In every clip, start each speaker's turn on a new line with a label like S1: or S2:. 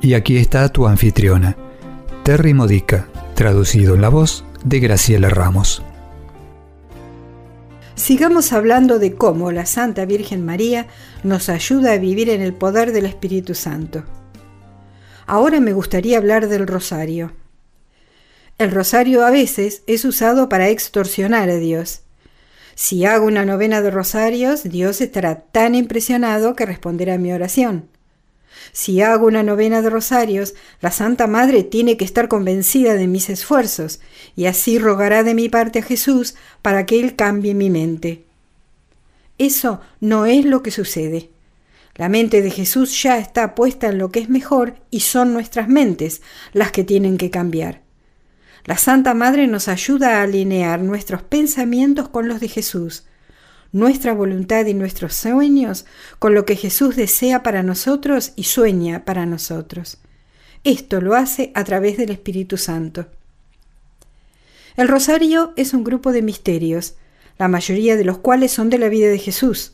S1: Y aquí está tu anfitriona, Terry Modica, traducido en la voz de Graciela Ramos.
S2: Sigamos hablando de cómo la Santa Virgen María nos ayuda a vivir en el poder del Espíritu Santo. Ahora me gustaría hablar del rosario. El rosario a veces es usado para extorsionar a Dios. Si hago una novena de rosarios, Dios estará tan impresionado que responderá a mi oración. Si hago una novena de rosarios, la Santa Madre tiene que estar convencida de mis esfuerzos, y así rogará de mi parte a Jesús para que Él cambie mi mente. Eso no es lo que sucede. La mente de Jesús ya está puesta en lo que es mejor y son nuestras mentes las que tienen que cambiar. La Santa Madre nos ayuda a alinear nuestros pensamientos con los de Jesús, nuestra voluntad y nuestros sueños con lo que Jesús desea para nosotros y sueña para nosotros. Esto lo hace a través del Espíritu Santo. El rosario es un grupo de misterios, la mayoría de los cuales son de la vida de Jesús.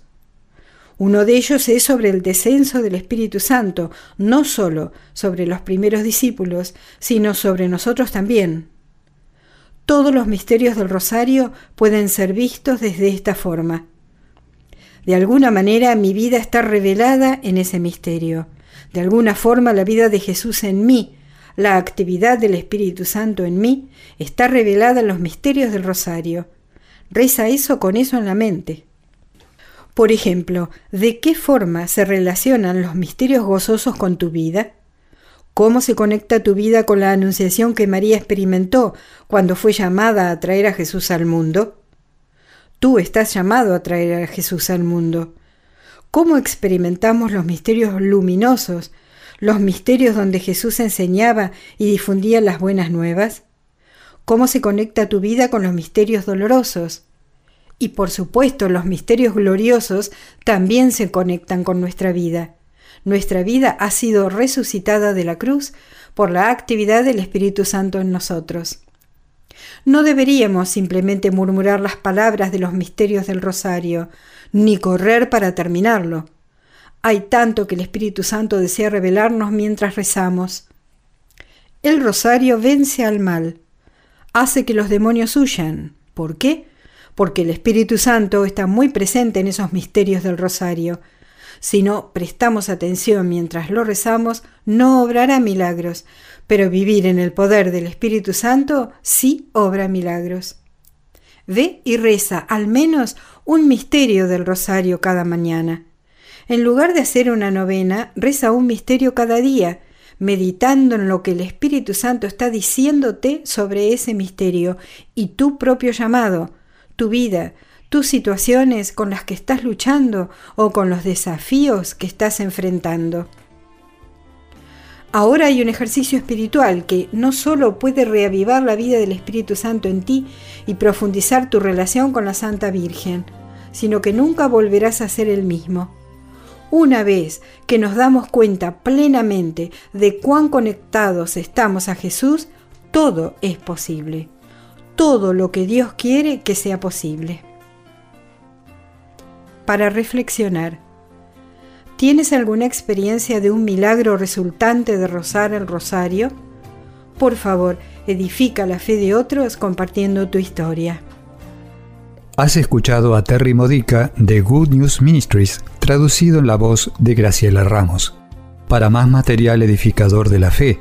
S2: Uno de ellos es sobre el descenso del Espíritu Santo, no solo sobre los primeros discípulos, sino sobre nosotros también. Todos los misterios del rosario pueden ser vistos desde esta forma. De alguna manera mi vida está revelada en ese misterio. De alguna forma la vida de Jesús en mí, la actividad del Espíritu Santo en mí, está revelada en los misterios del rosario. Reza eso con eso en la mente. Por ejemplo, ¿de qué forma se relacionan los misterios gozosos con tu vida? ¿Cómo se conecta tu vida con la anunciación que María experimentó cuando fue llamada a traer a Jesús al mundo? Tú estás llamado a traer a Jesús al mundo. ¿Cómo experimentamos los misterios luminosos, los misterios donde Jesús enseñaba y difundía las buenas nuevas? ¿Cómo se conecta tu vida con los misterios dolorosos? Y por supuesto los misterios gloriosos también se conectan con nuestra vida. Nuestra vida ha sido resucitada de la cruz por la actividad del Espíritu Santo en nosotros. No deberíamos simplemente murmurar las palabras de los misterios del rosario, ni correr para terminarlo. Hay tanto que el Espíritu Santo desea revelarnos mientras rezamos. El rosario vence al mal, hace que los demonios huyan. ¿Por qué? Porque el Espíritu Santo está muy presente en esos misterios del rosario si no prestamos atención mientras lo rezamos, no obrará milagros, pero vivir en el poder del Espíritu Santo sí obra milagros. Ve y reza al menos un misterio del rosario cada mañana. En lugar de hacer una novena, reza un misterio cada día, meditando en lo que el Espíritu Santo está diciéndote sobre ese misterio y tu propio llamado, tu vida, tus situaciones con las que estás luchando o con los desafíos que estás enfrentando. Ahora hay un ejercicio espiritual que no solo puede reavivar la vida del Espíritu Santo en ti y profundizar tu relación con la Santa Virgen, sino que nunca volverás a ser el mismo. Una vez que nos damos cuenta plenamente de cuán conectados estamos a Jesús, todo es posible. Todo lo que Dios quiere que sea posible para reflexionar. ¿Tienes alguna experiencia de un milagro resultante de rozar el rosario? Por favor, edifica la fe de otros compartiendo tu historia.
S1: Has escuchado a Terry Modica de Good News Ministries, traducido en la voz de Graciela Ramos. Para más material edificador de la fe